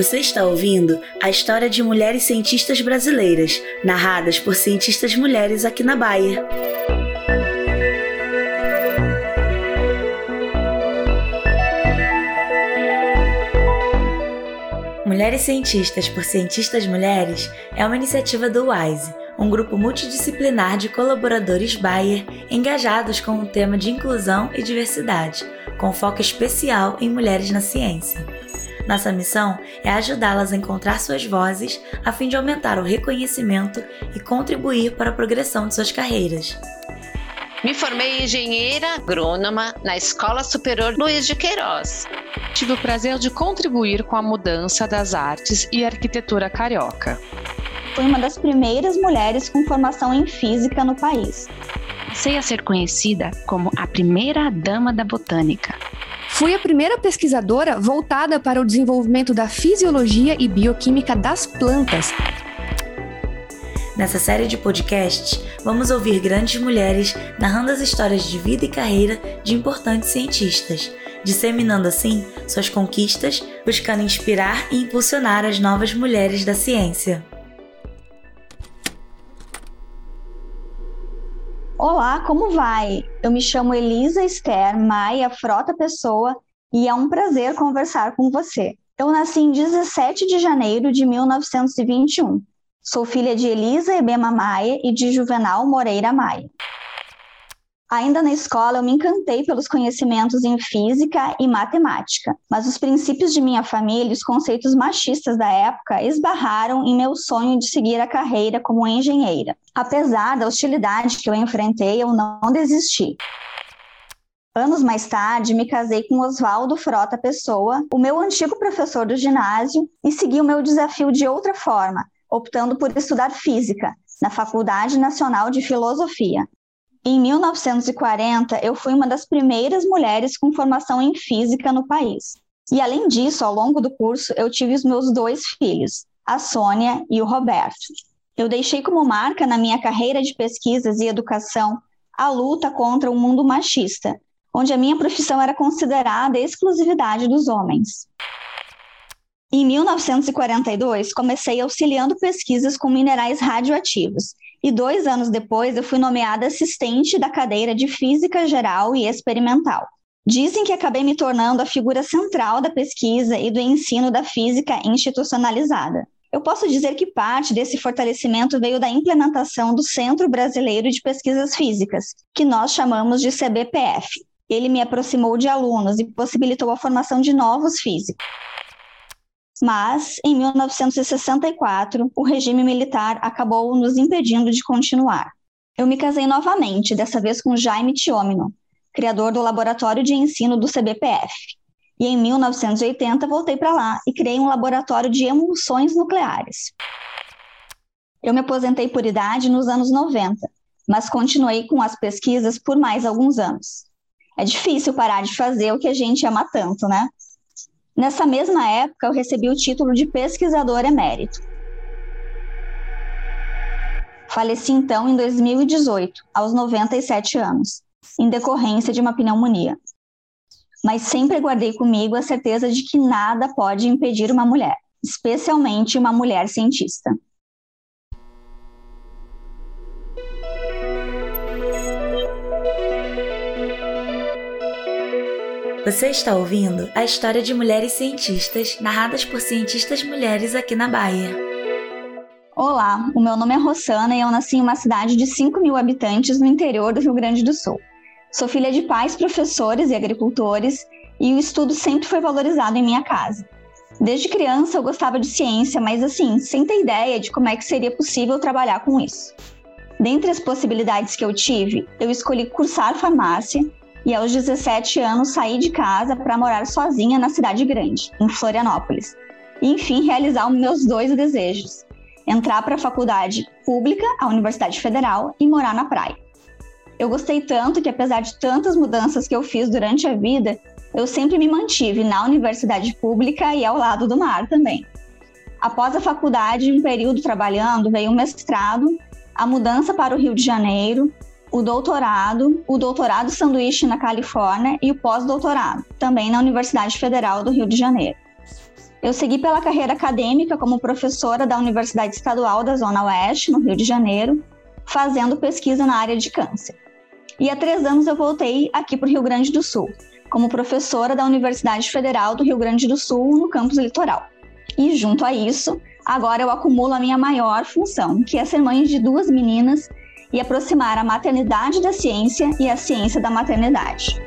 Você está ouvindo a história de mulheres cientistas brasileiras, narradas por cientistas mulheres aqui na Bahia. Mulheres Cientistas por Cientistas Mulheres é uma iniciativa do WISE, um grupo multidisciplinar de colaboradores Bayer engajados com o tema de inclusão e diversidade, com foco especial em mulheres na ciência. Nossa missão é ajudá-las a encontrar suas vozes a fim de aumentar o reconhecimento e contribuir para a progressão de suas carreiras. Me formei engenheira agrônoma na Escola Superior Luiz de Queiroz. Tive o prazer de contribuir com a mudança das artes e arquitetura carioca. Fui uma das primeiras mulheres com formação em física no país. Passei a ser conhecida como a primeira dama da botânica. Fui a primeira pesquisadora voltada para o desenvolvimento da fisiologia e bioquímica das plantas Nessa série de podcasts, vamos ouvir grandes mulheres narrando as histórias de vida e carreira de importantes cientistas, disseminando assim suas conquistas, buscando inspirar e impulsionar as novas mulheres da ciência. Olá, como vai? Eu me chamo Elisa Esther Maia Frota Pessoa e é um prazer conversar com você. Eu nasci em 17 de janeiro de 1921 Sou filha de Elisa Ebema Maia e de Juvenal Moreira Maia. Ainda na escola, eu me encantei pelos conhecimentos em física e matemática, mas os princípios de minha família e os conceitos machistas da época esbarraram em meu sonho de seguir a carreira como engenheira. Apesar da hostilidade que eu enfrentei, eu não desisti. Anos mais tarde, me casei com Oswaldo Frota Pessoa, o meu antigo professor do ginásio, e segui o meu desafio de outra forma, optando por estudar física na Faculdade Nacional de Filosofia. Em 1940, eu fui uma das primeiras mulheres com formação em física no país. E além disso, ao longo do curso, eu tive os meus dois filhos, a Sônia e o Roberto. Eu deixei como marca na minha carreira de pesquisas e educação a luta contra o mundo machista, onde a minha profissão era considerada exclusividade dos homens. Em 1942, comecei auxiliando pesquisas com minerais radioativos, e dois anos depois eu fui nomeada assistente da cadeira de Física Geral e Experimental. Dizem que acabei me tornando a figura central da pesquisa e do ensino da física institucionalizada. Eu posso dizer que parte desse fortalecimento veio da implementação do Centro Brasileiro de Pesquisas Físicas, que nós chamamos de CBPF. Ele me aproximou de alunos e possibilitou a formação de novos físicos. Mas, em 1964, o regime militar acabou nos impedindo de continuar. Eu me casei novamente, dessa vez com Jaime Tiomino, criador do laboratório de ensino do CBPF. E em 1980 voltei para lá e criei um laboratório de emulsões nucleares. Eu me aposentei por idade nos anos 90, mas continuei com as pesquisas por mais alguns anos. É difícil parar de fazer o que a gente ama tanto, né? Nessa mesma época, eu recebi o título de pesquisador emérito. Faleci então em 2018, aos 97 anos, em decorrência de uma pneumonia. Mas sempre guardei comigo a certeza de que nada pode impedir uma mulher, especialmente uma mulher cientista. Você está ouvindo a história de mulheres cientistas narradas por cientistas mulheres aqui na Bahia. Olá, o meu nome é Rossana e eu nasci em uma cidade de 5 mil habitantes no interior do Rio Grande do Sul. Sou filha de pais professores e agricultores e o estudo sempre foi valorizado em minha casa. Desde criança eu gostava de ciência, mas assim, sem ter ideia de como é que seria possível trabalhar com isso. Dentre as possibilidades que eu tive, eu escolhi cursar farmácia e aos 17 anos saí de casa para morar sozinha na cidade grande, em Florianópolis. E, enfim, realizar os meus dois desejos: entrar para a faculdade pública, a Universidade Federal, e morar na praia. Eu gostei tanto que, apesar de tantas mudanças que eu fiz durante a vida, eu sempre me mantive na universidade pública e ao lado do mar também. Após a faculdade, um período trabalhando, veio um mestrado, a mudança para o Rio de Janeiro, o doutorado, o doutorado sanduíche na Califórnia e o pós-doutorado, também na Universidade Federal do Rio de Janeiro. Eu segui pela carreira acadêmica como professora da Universidade Estadual da Zona Oeste, no Rio de Janeiro, fazendo pesquisa na área de câncer. E há três anos eu voltei aqui para o Rio Grande do Sul, como professora da Universidade Federal do Rio Grande do Sul, no campus litoral. E junto a isso, agora eu acumulo a minha maior função, que é ser mãe de duas meninas e aproximar a maternidade da ciência e a ciência da maternidade.